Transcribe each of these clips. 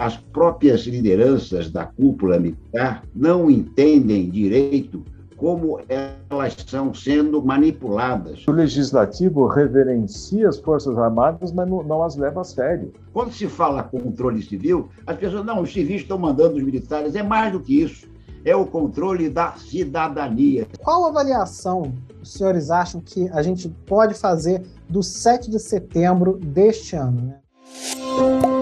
as próprias lideranças da cúpula militar não entendem direito como elas estão sendo manipuladas. O legislativo reverencia as Forças Armadas, mas não, não, as leva a sério. Quando se fala controle civil, as pessoas, não, os civis estão mandando os militares. É mais do que isso. É o controle da cidadania. Qual avaliação os senhores acham que a gente pode fazer do 7 de setembro deste ano? Né?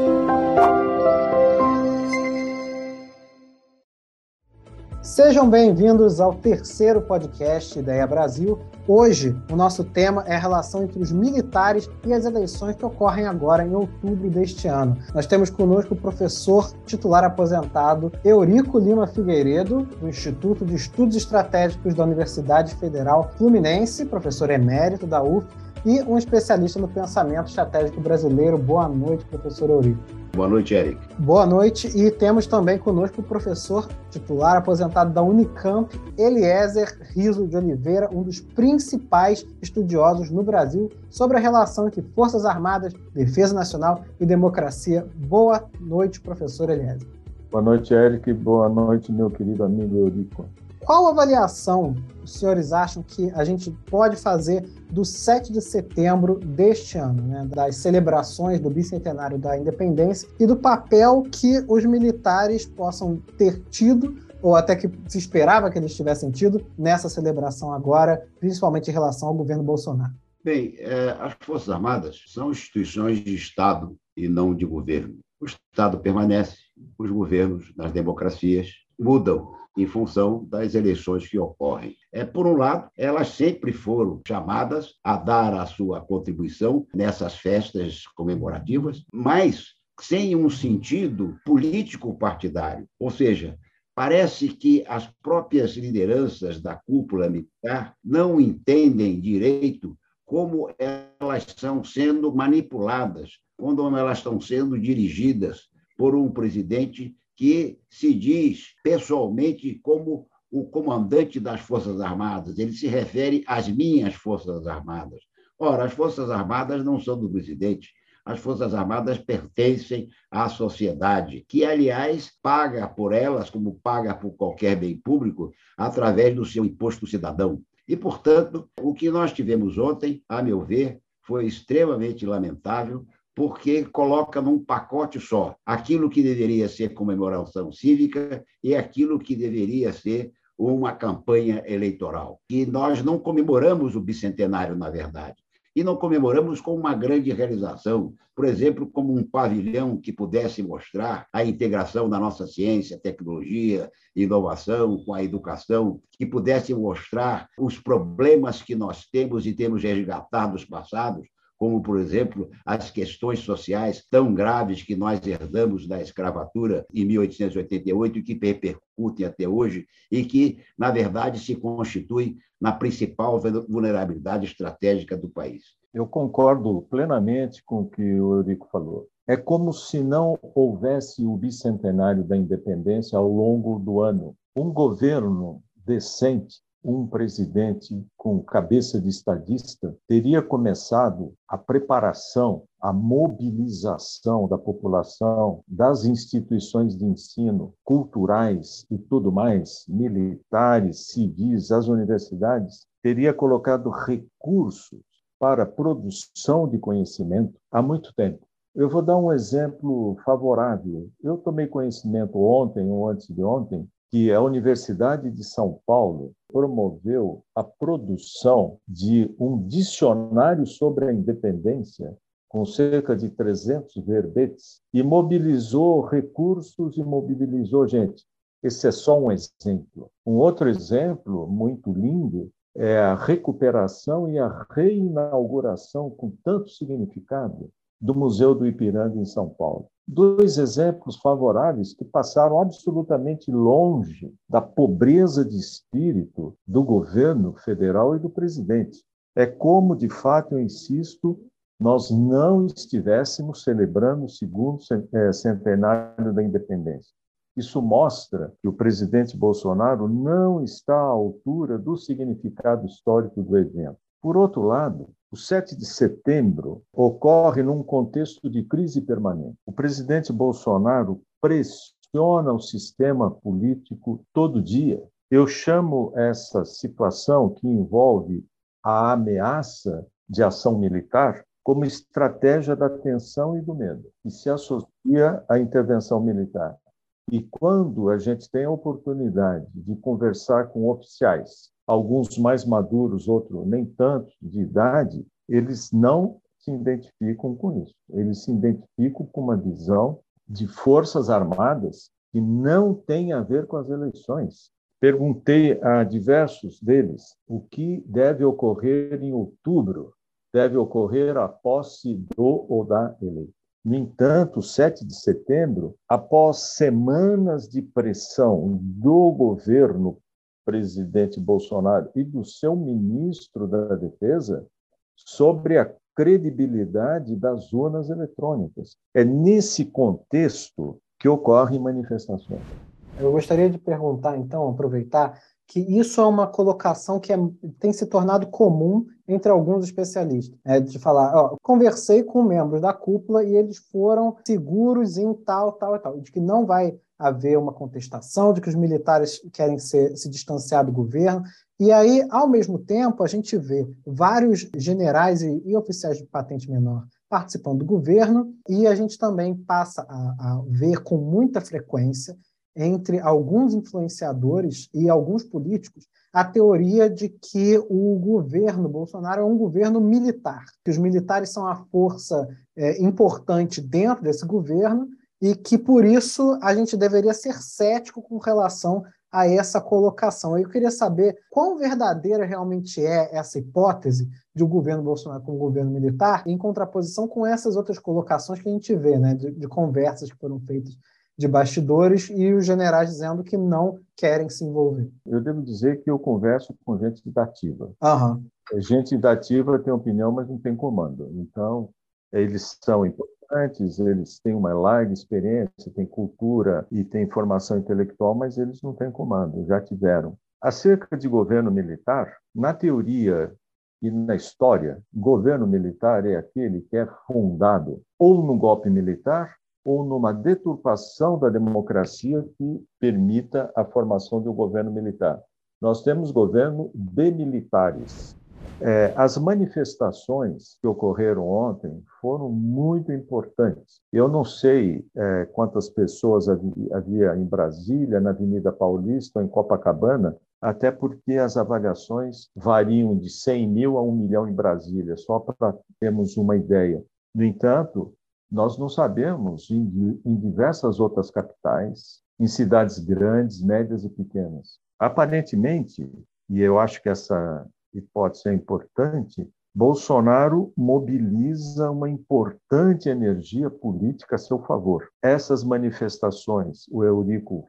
Sejam bem-vindos ao terceiro podcast Ideia Brasil. Hoje, o nosso tema é a relação entre os militares e as eleições que ocorrem agora em outubro deste ano. Nós temos conosco o professor titular aposentado Eurico Lima Figueiredo, do Instituto de Estudos Estratégicos da Universidade Federal Fluminense, professor emérito da UF, e um especialista no pensamento estratégico brasileiro. Boa noite, professor Eurico. Boa noite, Eric. Boa noite. E temos também conosco o professor titular aposentado da Unicamp, Eliezer Riso de Oliveira, um dos principais estudiosos no Brasil sobre a relação entre Forças Armadas, Defesa Nacional e democracia. Boa noite, professor Eliezer. Boa noite, Eric. Boa noite, meu querido amigo Eurico. Qual avaliação os senhores acham que a gente pode fazer do 7 de setembro deste ano, né, das celebrações do bicentenário da independência e do papel que os militares possam ter tido ou até que se esperava que eles tivessem tido nessa celebração agora, principalmente em relação ao governo Bolsonaro? Bem, é, as Forças Armadas são instituições de Estado e não de governo. O Estado permanece, os governos nas democracias mudam em função das eleições que ocorrem. É, por um lado, elas sempre foram chamadas a dar a sua contribuição nessas festas comemorativas, mas sem um sentido político-partidário. Ou seja, parece que as próprias lideranças da cúpula militar não entendem direito como elas estão sendo manipuladas, quando elas estão sendo dirigidas por um presidente que se diz pessoalmente como o comandante das Forças Armadas. Ele se refere às minhas Forças Armadas. Ora, as Forças Armadas não são do presidente. As Forças Armadas pertencem à sociedade, que, aliás, paga por elas, como paga por qualquer bem público, através do seu imposto cidadão. E, portanto, o que nós tivemos ontem, a meu ver, foi extremamente lamentável, porque coloca num pacote só aquilo que deveria ser comemoração cívica e aquilo que deveria ser uma campanha eleitoral. E nós não comemoramos o bicentenário, na verdade. E não comemoramos com uma grande realização, por exemplo, como um pavilhão que pudesse mostrar a integração da nossa ciência, tecnologia, inovação com a educação, que pudesse mostrar os problemas que nós temos e temos resgatado dos passados, como, por exemplo, as questões sociais tão graves que nós herdamos da escravatura em 1888 e que repercutem até hoje e que, na verdade, se constituem na principal vulnerabilidade estratégica do país. Eu concordo plenamente com o que o Eurico falou. É como se não houvesse o bicentenário da independência ao longo do ano. Um governo decente um presidente com cabeça de estadista teria começado a preparação, a mobilização da população, das instituições de ensino, culturais e tudo mais, militares, civis, as universidades, teria colocado recursos para produção de conhecimento há muito tempo. Eu vou dar um exemplo favorável. Eu tomei conhecimento ontem ou antes de ontem que a Universidade de São Paulo promoveu a produção de um dicionário sobre a independência com cerca de 300 verbetes e mobilizou recursos e mobilizou gente. Esse é só um exemplo. Um outro exemplo muito lindo é a recuperação e a reinauguração com tanto significado do Museu do Ipiranga em São Paulo dois exemplos favoráveis que passaram absolutamente longe da pobreza de espírito do governo federal e do presidente. É como, de fato, eu insisto, nós não estivéssemos celebrando o segundo é, centenário da independência. Isso mostra que o presidente Bolsonaro não está à altura do significado histórico do evento. Por outro lado, o O 7 de setembro ocorre num contexto de crise permanente. O presidente Bolsonaro pressiona o sistema político todo dia. Eu chamo essa situação que envolve a ameaça de ação militar como estratégia da tensão e do medo, e se associa à intervenção militar. E quando a gente tem a oportunidade de conversar com oficiais, alguns mais maduros, outros nem tanto de idade, eles não se identificam com isso. Eles se identificam com uma visão de forças armadas que não tem a ver com as eleições. Perguntei a diversos deles o que deve ocorrer em outubro deve ocorrer a posse do ou da eleito. No entanto, 7 de setembro, após semanas de pressão do governo presidente Bolsonaro e do seu ministro da Defesa sobre a credibilidade das urnas eletrônicas. É nesse contexto que ocorrem manifestações. Eu gostaria de perguntar, então, aproveitar que isso é uma colocação que é, tem se tornado comum entre alguns especialistas. É de falar, ó, conversei com membros da cúpula e eles foram seguros em tal, tal e tal, de que não vai haver uma contestação, de que os militares querem ser, se distanciar do governo. E aí, ao mesmo tempo, a gente vê vários generais e, e oficiais de patente menor participando do governo, e a gente também passa a, a ver com muita frequência entre alguns influenciadores e alguns políticos a teoria de que o governo Bolsonaro é um governo militar, que os militares são a força é, importante dentro desse governo e que, por isso, a gente deveria ser cético com relação a essa colocação. Eu queria saber quão verdadeira realmente é essa hipótese de o governo Bolsonaro como governo militar, em contraposição com essas outras colocações que a gente vê, né, de, de conversas que foram feitas de bastidores e os generais dizendo que não querem se envolver. Eu devo dizer que eu converso com gente da ativa. Uhum. Gente da ativa tem opinião, mas não tem comando. Então, eles são importantes, eles têm uma larga experiência, têm cultura e têm formação intelectual, mas eles não têm comando, já tiveram. Acerca de governo militar, na teoria e na história, governo militar é aquele que é fundado ou no golpe militar ou numa deturpação da democracia que permita a formação de um governo militar. Nós temos governo de militares. É, as manifestações que ocorreram ontem foram muito importantes. Eu não sei é, quantas pessoas havia, em Brasília, na Avenida Paulista ou em Copacabana, até porque as avaliações variam de 100 mil a 1 milhão em Brasília, só para termos uma ideia. No entanto, nós não sabemos em, em diversas outras capitais, em cidades grandes, médias e pequenas. Aparentemente, e eu acho que essa hipótese é importante, Bolsonaro mobiliza uma importante energia política a seu favor. Essas manifestações, o Eurico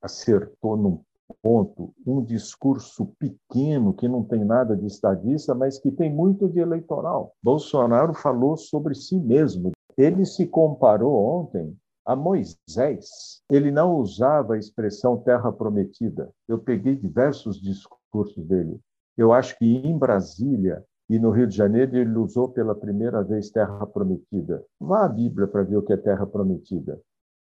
acertou num ponto, um discurso pequeno que não tem nada de estadista, mas que tem muito de eleitoral. Bolsonaro falou sobre si mesmo, ele se comparou ontem a Moisés. Ele não usava a expressão terra prometida. Eu peguei diversos discursos dele. Eu acho que em Brasília e no Rio de Janeiro ele usou pela primeira vez terra prometida. Vá à Bíblia para ver o que é terra prometida.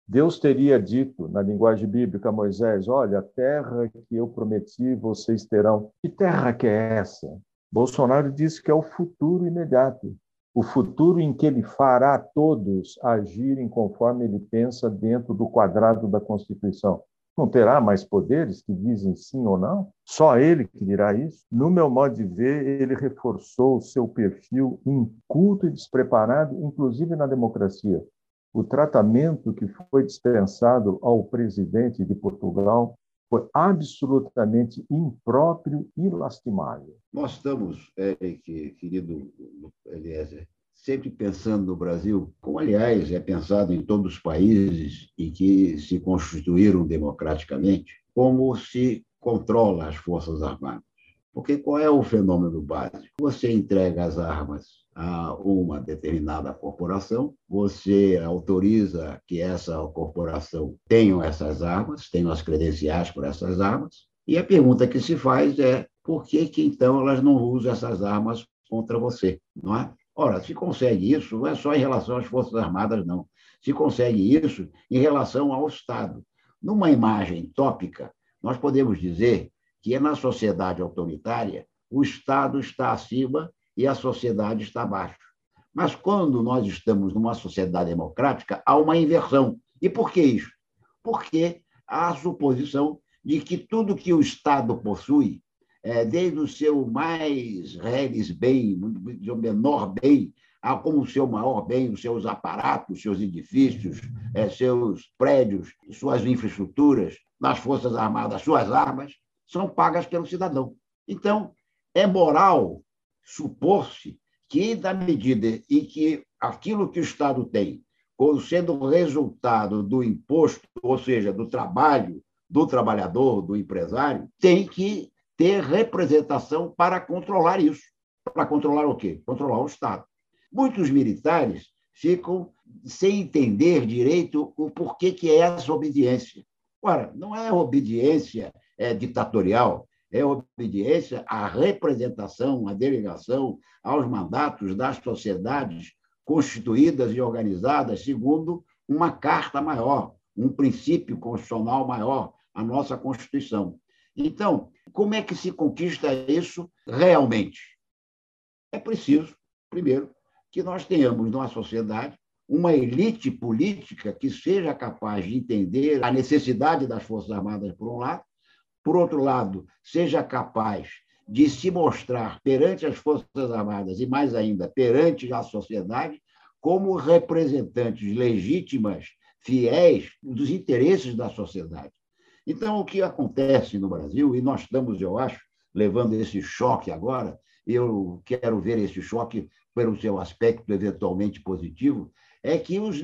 Deus teria dito na linguagem bíblica a Moisés: Olha, a terra que eu prometi vocês terão. Que terra que é essa? Bolsonaro disse que é o futuro imediato o futuro em que ele fará todos agirem conforme ele pensa dentro do quadrado da Constituição. Não terá mais poderes que dizem sim ou não? Só ele que dirá isso? No meu modo de ver, ele reforçou o seu perfil inculto e despreparado, inclusive na democracia. O tratamento que foi dispensado ao presidente de Portugal foi absolutamente impróprio e lastimável. Nós estamos, Eric, querido Eliezer, sempre pensando no Brasil, como, aliás, é pensado em todos os países em que se constituíram democraticamente, como se controla as Forças Armadas. Porque qual é o fenômeno básico? Você entrega as armas a uma determinada corporação, você autoriza que essa corporação tenha essas armas, tenha as credenciais por essas armas, e a pergunta que se faz é por que, que então elas não usam essas armas contra você, não é? Ora, se consegue isso, não é só em relação às Forças Armadas, não. Se consegue isso em relação ao Estado. Numa imagem tópica, nós podemos dizer que é na sociedade autoritária o Estado está acima e a sociedade está abaixo. Mas quando nós estamos numa sociedade democrática, há uma inversão. E por que isso? Porque há a suposição de que tudo que o Estado possui, é, desde o seu mais reles bem, o menor bem, como o seu maior bem, os seus aparatos, seus edifícios, é, seus prédios, suas infraestruturas, nas Forças Armadas, suas armas, são pagas pelo cidadão. Então, é moral supor-se que, na medida em que aquilo que o Estado tem, sendo resultado do imposto, ou seja, do trabalho do trabalhador, do empresário, tem que ter representação para controlar isso. Para controlar o quê? Controlar o Estado. Muitos militares ficam sem entender direito o porquê que é essa obediência. Ora, não é obediência é, ditatorial, é obediência à representação, à delegação, aos mandatos das sociedades constituídas e organizadas segundo uma carta maior, um princípio constitucional maior, a nossa Constituição. Então, como é que se conquista isso realmente? É preciso, primeiro, que nós tenhamos numa sociedade uma elite política que seja capaz de entender a necessidade das Forças Armadas, por um lado, por outro lado, seja capaz de se mostrar perante as Forças Armadas e, mais ainda, perante a sociedade, como representantes legítimas, fiéis dos interesses da sociedade. Então, o que acontece no Brasil, e nós estamos, eu acho, levando esse choque agora, eu quero ver esse choque pelo seu aspecto eventualmente positivo, é que os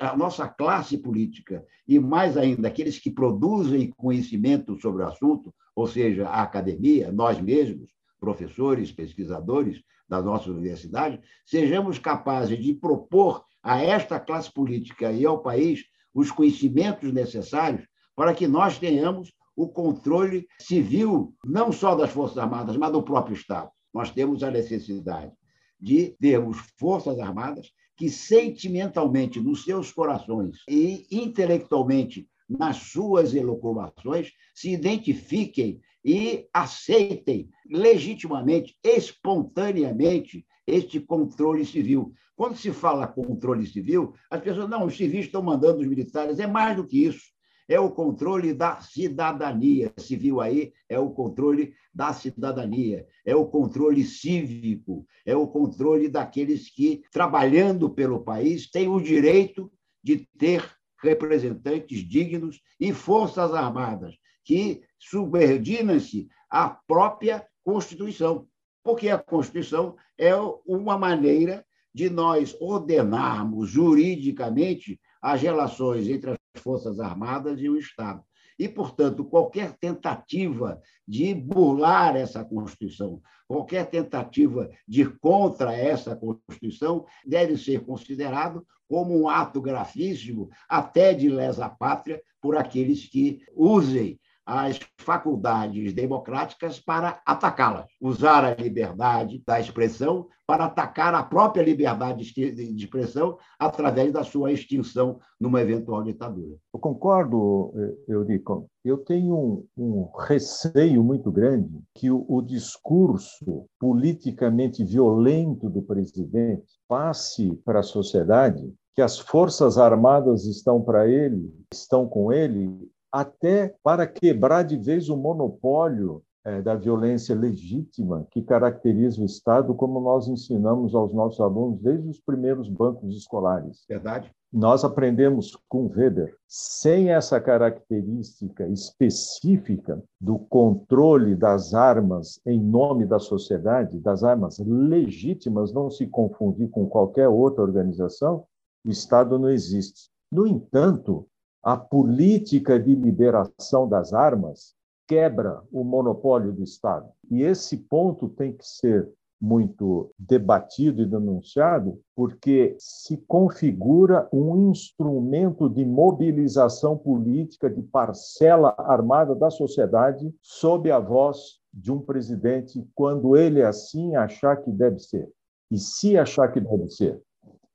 a nossa classe política, e mais ainda aqueles que produzem conhecimento sobre o assunto, ou seja, a academia, nós mesmos, professores, pesquisadores da nossa universidade, sejamos capazes de propor a esta classe política e ao país os conhecimentos necessários para que nós tenhamos o controle civil, não só das Forças Armadas, mas do próprio Estado. Nós temos a necessidade de termos Forças Armadas que sentimentalmente nos seus corações e intelectualmente nas suas elucubrações se identifiquem e aceitem legitimamente, espontaneamente, este controle civil. Quando se fala controle civil, as pessoas, não, os civis estão mandando os militares, é mais do que isso é o controle da cidadania. Viu aí, é o controle da cidadania, é o controle cívico, é o controle daqueles que, trabalhando pelo país, têm o direito de ter representantes dignos e forças armadas que subordinam-se à própria Constituição, porque a Constituição é uma maneira de nós ordenarmos juridicamente as relações entre as Forças Armadas e o Estado. E, portanto, qualquer tentativa de burlar essa Constituição, qualquer tentativa de ir contra essa Constituição, deve ser considerado como um ato gravíssimo, até de lesa pátria, por aqueles que usem as faculdades democráticas para atacá-las, usar a liberdade da expressão para atacar a própria liberdade de expressão através da sua extinção numa eventual ditadura. Eu concordo, eh, Eurico. Eu tenho um, um receio muito grande que o, o discurso politicamente violento do presidente passe para a sociedade que as forças armadas estão para ele, estão com ele até para quebrar de vez o monopólio é, da violência legítima que caracteriza o Estado, como nós ensinamos aos nossos alunos desde os primeiros bancos escolares. Verdade. Nós aprendemos com Weber, sem essa característica específica do controle das armas em nome da sociedade, das armas legítimas, não se confundir com qualquer outra organização, o Estado não existe. No entanto, a política de liberação das armas quebra o monopólio do Estado. E esse ponto tem que ser muito debatido e denunciado, porque se configura um instrumento de mobilização política de parcela armada da sociedade sob a voz de um presidente quando ele assim achar que deve ser, e se achar que deve ser.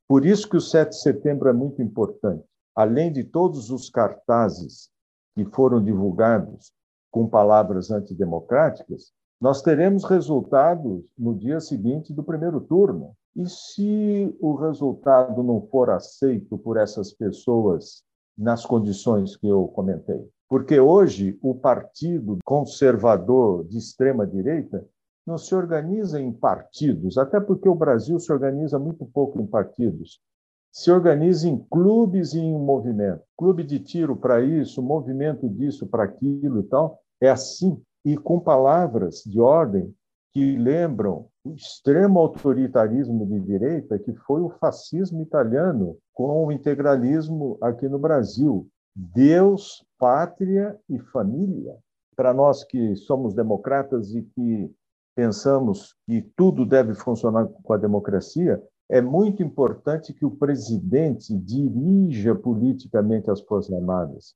Por isso que o 7 de setembro é muito importante. Além de todos os cartazes que foram divulgados com palavras antidemocráticas, nós teremos resultados no dia seguinte do primeiro turno. E se o resultado não for aceito por essas pessoas nas condições que eu comentei? Porque hoje o partido conservador de extrema direita não se organiza em partidos, até porque o Brasil se organiza muito pouco em partidos. Se organiza em clubes e em movimento. Clube de tiro para isso, movimento disso para aquilo e tal. É assim. E com palavras de ordem que lembram o extremo autoritarismo de direita, que foi o fascismo italiano com o integralismo aqui no Brasil. Deus, pátria e família. Para nós que somos democratas e que pensamos que tudo deve funcionar com a democracia, é muito importante que o presidente dirija politicamente as Forças Armadas.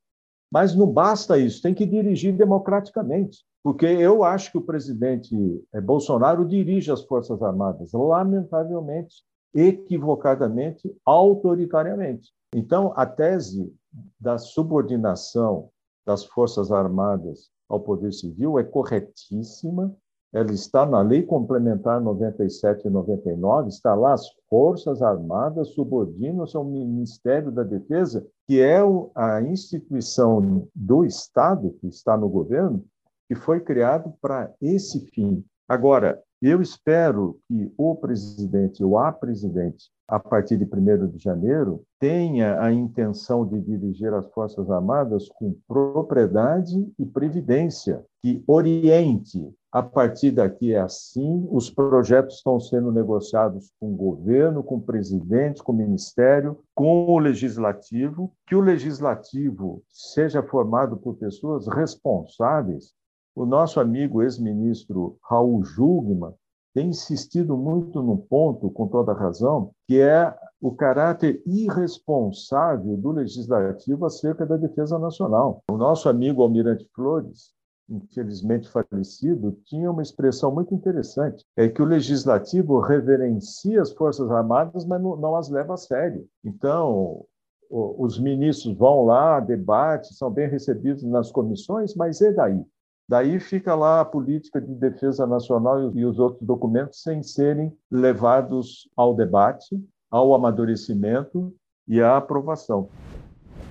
Mas não basta isso, tem que dirigir democraticamente, porque eu acho que o presidente eh, Bolsonaro dirige as Forças Armadas, lamentavelmente, equivocadamente, autoritariamente. Então, a tese da subordinação das Forças Armadas ao Poder Civil é corretíssima, ela está na Lei Complementar 97 e 99, está lá as Forças Armadas subordinam-se ao Ministério da Defesa, que é a instituição do Estado, que está no governo, que foi criado para esse fim. Agora, eu espero que o presidente ou a presidente, a partir de 1 de janeiro, tenha a intenção de dirigir as Forças Armadas com propriedade e previdência, que oriente. A partir daqui é assim, os projetos estão sendo negociados com o governo, com o presidente, com o ministério, com o legislativo, que o legislativo seja formado por pessoas responsáveis o nosso amigo ex-ministro Raul Jugman tem insistido muito num ponto, com toda razão, que é o caráter irresponsável do legislativo acerca da defesa nacional. O nosso amigo Almirante Flores, infelizmente falecido, tinha uma expressão muito interessante, é que o legislativo reverencia as Forças Armadas, mas não, não as leva a sério. Então, os ministros vão lá, debate, são bem recebidos nas comissões, mas e daí? Daí fica lá a política de defesa nacional e os outros documentos sem serem levados ao debate, ao amadurecimento e à aprovação.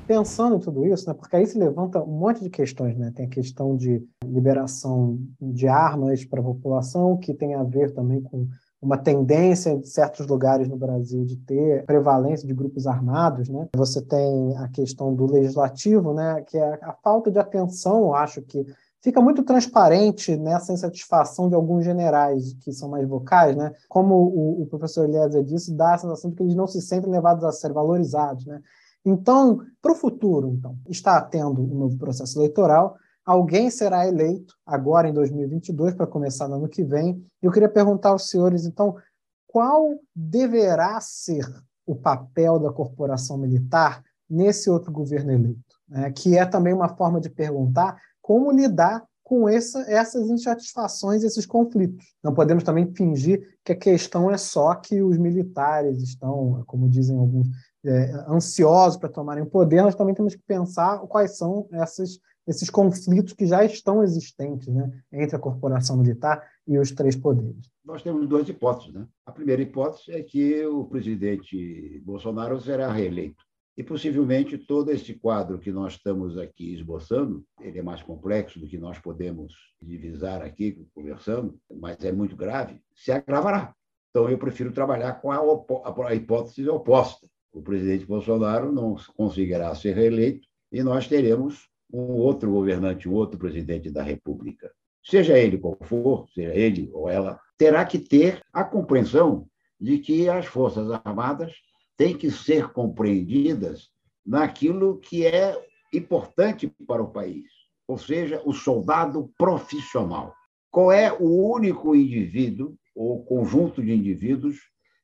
Pensando em tudo isso, né, porque aí se levanta um monte de questões, né? Tem a questão de liberação de armas para a população, que tem a ver também com uma tendência de certos lugares no Brasil de ter prevalência de grupos armados, né? Você tem a questão do legislativo, né? Que é a falta de atenção, acho que fica muito transparente nessa insatisfação de alguns generais que são mais vocais, né? Como o, o professor Eliezer disse, dá a sensação de que eles não se sentem levados a ser valorizados, né? Então, para o futuro, então, está tendo um novo processo eleitoral, alguém será eleito agora em 2022 para começar no ano que vem. Eu queria perguntar aos senhores, então, qual deverá ser o papel da corporação militar nesse outro governo eleito? Né? Que é também uma forma de perguntar como lidar com essa, essas insatisfações, esses conflitos. Não podemos também fingir que a questão é só que os militares estão, como dizem alguns, é, ansiosos para tomarem o poder. Nós também temos que pensar quais são essas, esses conflitos que já estão existentes né, entre a corporação militar e os três poderes. Nós temos duas hipóteses. Né? A primeira hipótese é que o presidente Bolsonaro será reeleito. E possivelmente todo este quadro que nós estamos aqui esboçando, ele é mais complexo do que nós podemos divisar aqui conversando, mas é muito grave, se agravará. Então eu prefiro trabalhar com a, a hipótese oposta. O presidente Bolsonaro não conseguirá ser reeleito e nós teremos um outro governante, um outro presidente da República. Seja ele qual for, seja ele ou ela, terá que ter a compreensão de que as Forças Armadas têm que ser compreendidas naquilo que é importante para o país, ou seja, o soldado profissional. Qual é o único indivíduo ou conjunto de indivíduos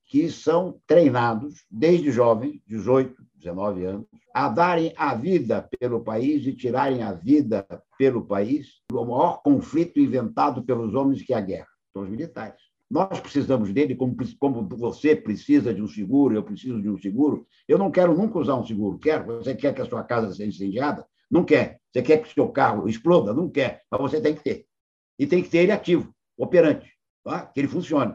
que são treinados desde jovens, 18, 19 anos, a darem a vida pelo país e tirarem a vida pelo país do maior conflito inventado pelos homens que é a guerra, são os militares. Nós precisamos dele, como, como você precisa de um seguro, eu preciso de um seguro. Eu não quero nunca usar um seguro. Quero. Você quer que a sua casa seja incendiada? Não quer. Você quer que o seu carro exploda? Não quer. Mas você tem que ter. E tem que ter ele ativo, operante, tá? que ele funcione.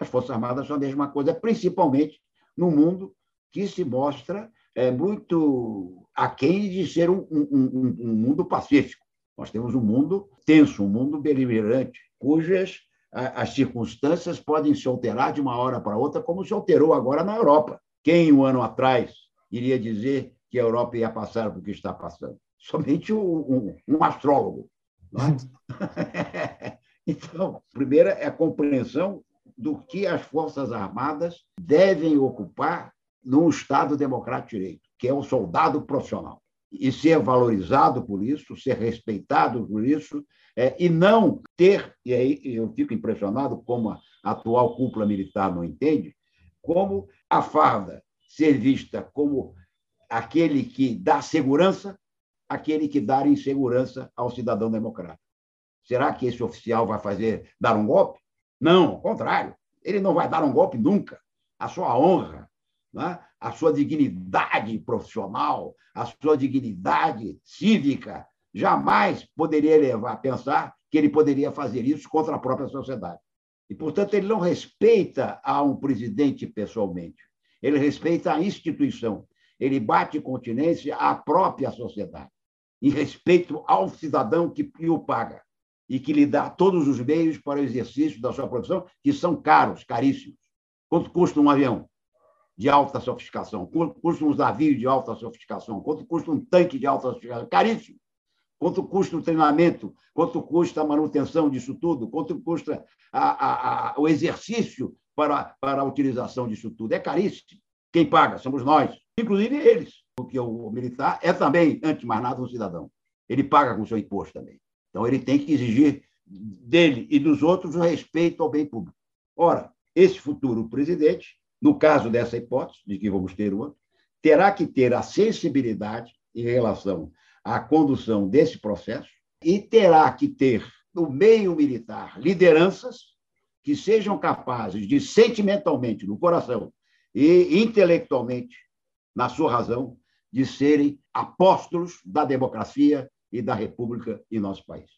As Forças Armadas são a mesma coisa, principalmente no mundo que se mostra é, muito aquém de ser um, um, um, um mundo pacífico. Nós temos um mundo tenso, um mundo beligerante, cujas as circunstâncias podem se alterar de uma hora para outra, como se alterou agora na Europa. Quem, um ano atrás, iria dizer que a Europa ia passar por que está passando? Somente um, um, um astrólogo. É? então, primeira é a compreensão do que as Forças Armadas devem ocupar num Estado democrático de direito, que é o soldado profissional. E ser valorizado por isso, ser respeitado por isso, é, e não ter, e aí eu fico impressionado como a atual cúpula militar não entende, como a farda ser vista como aquele que dá segurança, aquele que dá insegurança ao cidadão democrático. Será que esse oficial vai fazer dar um golpe? Não, ao contrário. Ele não vai dar um golpe nunca. A sua honra, né? a sua dignidade profissional, a sua dignidade cívica, jamais poderia levar a pensar que ele poderia fazer isso contra a própria sociedade. E, portanto, ele não respeita a um presidente pessoalmente. Ele respeita a instituição. Ele bate continência à própria sociedade, em respeito ao cidadão que o paga e que lhe dá todos os meios para o exercício da sua profissão, que são caros, caríssimos. Quanto custa um avião de alta sofisticação? Quanto custa um navio de alta sofisticação? Quanto custa um tanque de alta sofisticação? Caríssimo. Quanto custa o treinamento? Quanto custa a manutenção disso tudo? Quanto custa a, a, a, o exercício para, para a utilização disso tudo? É caríssimo. Quem paga? Somos nós, inclusive eles, porque o militar é também, antes de mais nada, um cidadão. Ele paga com seu imposto também. Então, ele tem que exigir dele e dos outros o respeito ao bem público. Ora, esse futuro presidente, no caso dessa hipótese, de que vamos ter outro, terá que ter a sensibilidade em relação a condução desse processo e terá que ter no meio militar lideranças que sejam capazes de sentimentalmente, no coração e intelectualmente, na sua razão, de serem apóstolos da democracia e da república em nosso país.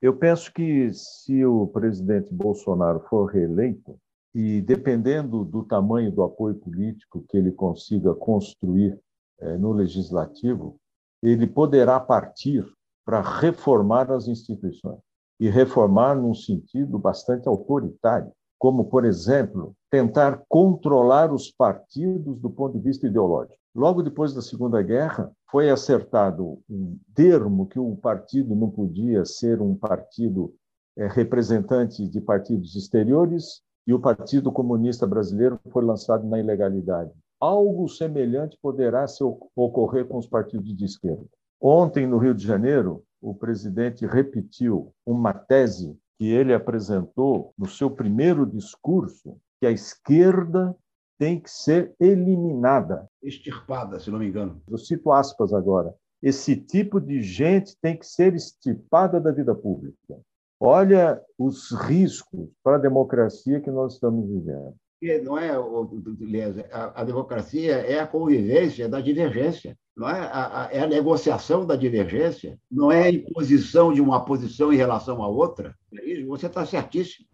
Eu penso que se o presidente Bolsonaro for reeleito, e dependendo do tamanho do apoio político que ele consiga construir eh, no legislativo, ele poderá partir para reformar as instituições e reformar num sentido bastante autoritário, como, por exemplo, tentar controlar os partidos do ponto de vista ideológico. Logo depois da Segunda Guerra, foi acertado um termo que o partido não podia ser um partido é, representante de partidos exteriores e o Partido Comunista Brasileiro foi lançado na ilegalidade. Algo semelhante poderá se ocorrer com os partidos de esquerda. Ontem, no Rio de Janeiro, o presidente repetiu uma tese que ele apresentou no seu primeiro discurso, que a esquerda tem que ser eliminada. Extirpada, se não me engano. Eu cito aspas agora. Esse tipo de gente tem que ser extirpada da vida pública. Olha os riscos para a democracia que nós estamos vivendo não é, a, a, democracia é a convivência da divergência, não é a, a, é a negociação da divergência, não é a imposição de uma posição em relação à outra. É você está certíssimo.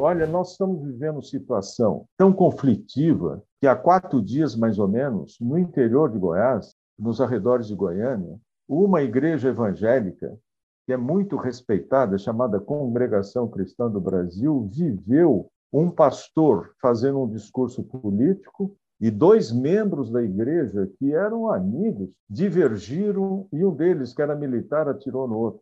Olha, nós estamos vivendo situação tão conflitiva que há quatro dias, mais ou menos, no interior de Goiás, nos arredores de Goiânia, uma igreja evangélica que é muito respeitada, chamada Congregação Cristã do Brasil, viveu um pastor fazendo um discurso político e dois membros da igreja que eram amigos divergiram e um deles, que era militar, atirou no outro.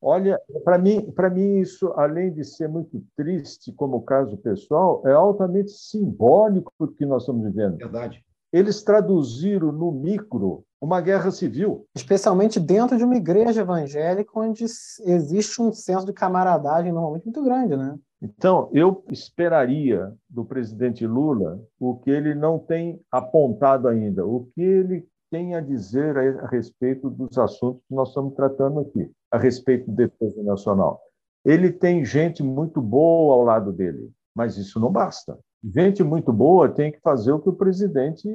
Olha, para mim, para mim isso, além de ser muito triste como caso pessoal, é altamente simbólico do que nós estamos vivendo. Verdade. Eles traduziram no micro uma guerra civil. Especialmente dentro de uma igreja evangélica onde existe um senso de camaradagem normalmente muito grande, né? Então, eu esperaria do presidente Lula o que ele não tem apontado ainda, o que ele tem a dizer a respeito dos assuntos que nós estamos tratando aqui, a respeito de defesa nacional. Ele tem gente muito boa ao lado dele, mas isso não basta. Gente muito boa tem que fazer o que o presidente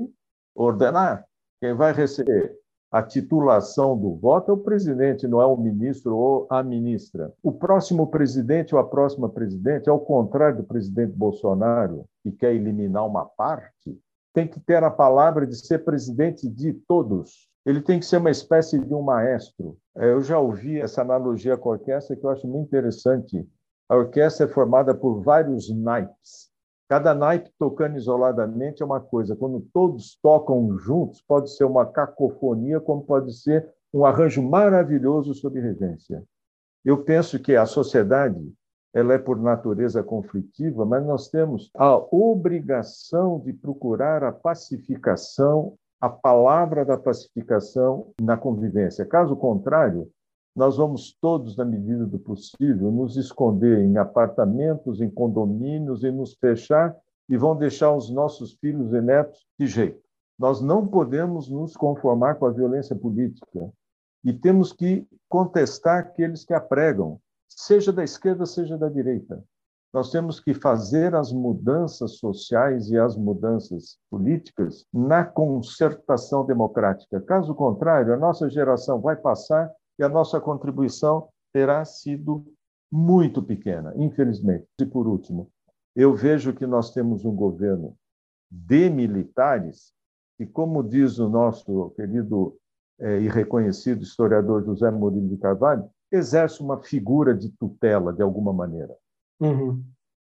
ordenar. Quem vai receber a titulação do voto é o presidente, não é o ministro ou a ministra. O próximo presidente ou a próxima presidente, ao contrário do presidente Bolsonaro, que quer eliminar uma parte, tem que ter a palavra de ser presidente de todos. Ele tem que ser uma espécie de um maestro. É, eu já ouvi essa analogia com a orquestra que eu acho muito interessante. A orquestra é formada por vários naipes. Cada naipe tocando isoladamente é uma coisa, quando todos tocam juntos, pode ser uma cacofonia, como pode ser um arranjo maravilhoso sob regência. Eu penso que a sociedade ela é por natureza conflitiva, mas nós temos a obrigação de procurar a pacificação, a palavra da pacificação na convivência. Caso contrário, nós vamos todos, na medida do possível, nos esconder em apartamentos, em condomínios e nos fechar e vão deixar os nossos filhos e netos de jeito. Nós não podemos nos conformar com a violência política e temos que contestar aqueles que a pregam, seja da esquerda, seja da direita. Nós temos que fazer as mudanças sociais e as mudanças políticas na concertação democrática. Caso contrário, a nossa geração vai passar e a nossa contribuição terá sido muito pequena, infelizmente. E por último, eu vejo que nós temos um governo de militares e, como diz o nosso querido é, e reconhecido historiador José Murilo de Carvalho, exerce uma figura de tutela de alguma maneira. Uhum.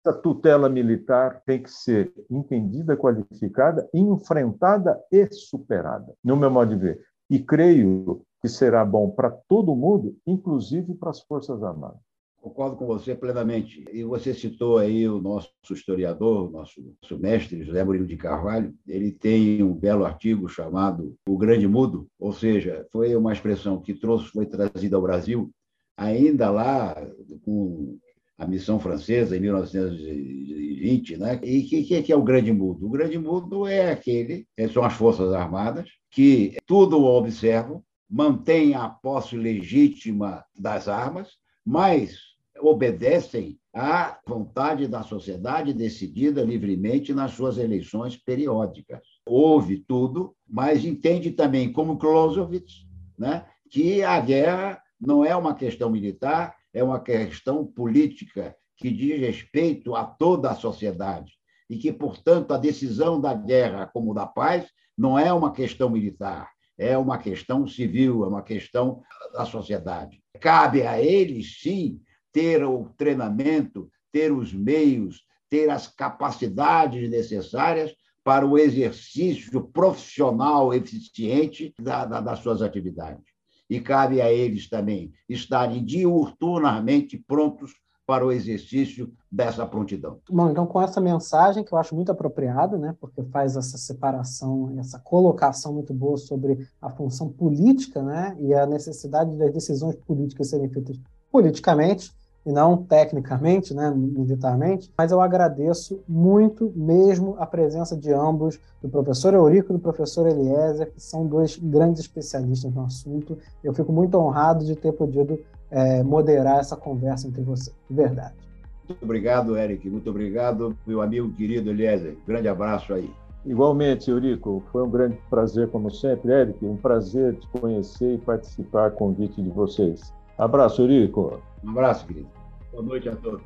Essa tutela militar tem que ser entendida, qualificada, enfrentada e superada, no meu modo de ver. E creio que será bom para todo mundo, inclusive para as Forças Armadas. Concordo com você plenamente. E você citou aí o nosso historiador, nosso, nosso mestre, José Murilo de Carvalho. Ele tem um belo artigo chamado O Grande Mudo, ou seja, foi uma expressão que trouxe, foi trazida ao Brasil ainda lá com a missão francesa em 1920, né? E o que, que, é o grande mudo? O grande mudo é aquele, são as forças armadas que tudo observam, mantêm a posse legítima das armas, mas obedecem à vontade da sociedade decidida livremente nas suas eleições periódicas. Ouve tudo, mas entende também, como Clausewitz, né, que a guerra não é uma questão militar, é uma questão política que diz respeito a toda a sociedade e que, portanto, a decisão da guerra como da paz não é uma questão militar, é uma questão civil, é uma questão da sociedade. Cabe a eles, sim, ter o treinamento, ter os meios, ter as capacidades necessárias para o exercício profissional eficiente da, da, das suas atividades. E cabe a eles também estarem diuturnamente prontos para o exercício dessa prontidão. Bom, então com essa mensagem que eu acho muito apropriada, né, porque faz essa separação, essa colocação muito boa sobre a função política, né, e a necessidade das decisões políticas serem feitas politicamente e não tecnicamente, né, militarmente, mas eu agradeço muito mesmo a presença de ambos, do professor Eurico e do professor Eliezer, que são dois grandes especialistas no assunto. Eu fico muito honrado de ter podido é, moderar essa conversa entre vocês, de verdade. Muito obrigado, Eric. Muito obrigado, meu amigo querido Eliezer. Grande abraço aí. Igualmente, Eurico, foi um grande prazer, como sempre. Eric, um prazer te conhecer e participar do convite de vocês. Abraço, Eurico. Um abraço, querido. Boa noite a todos.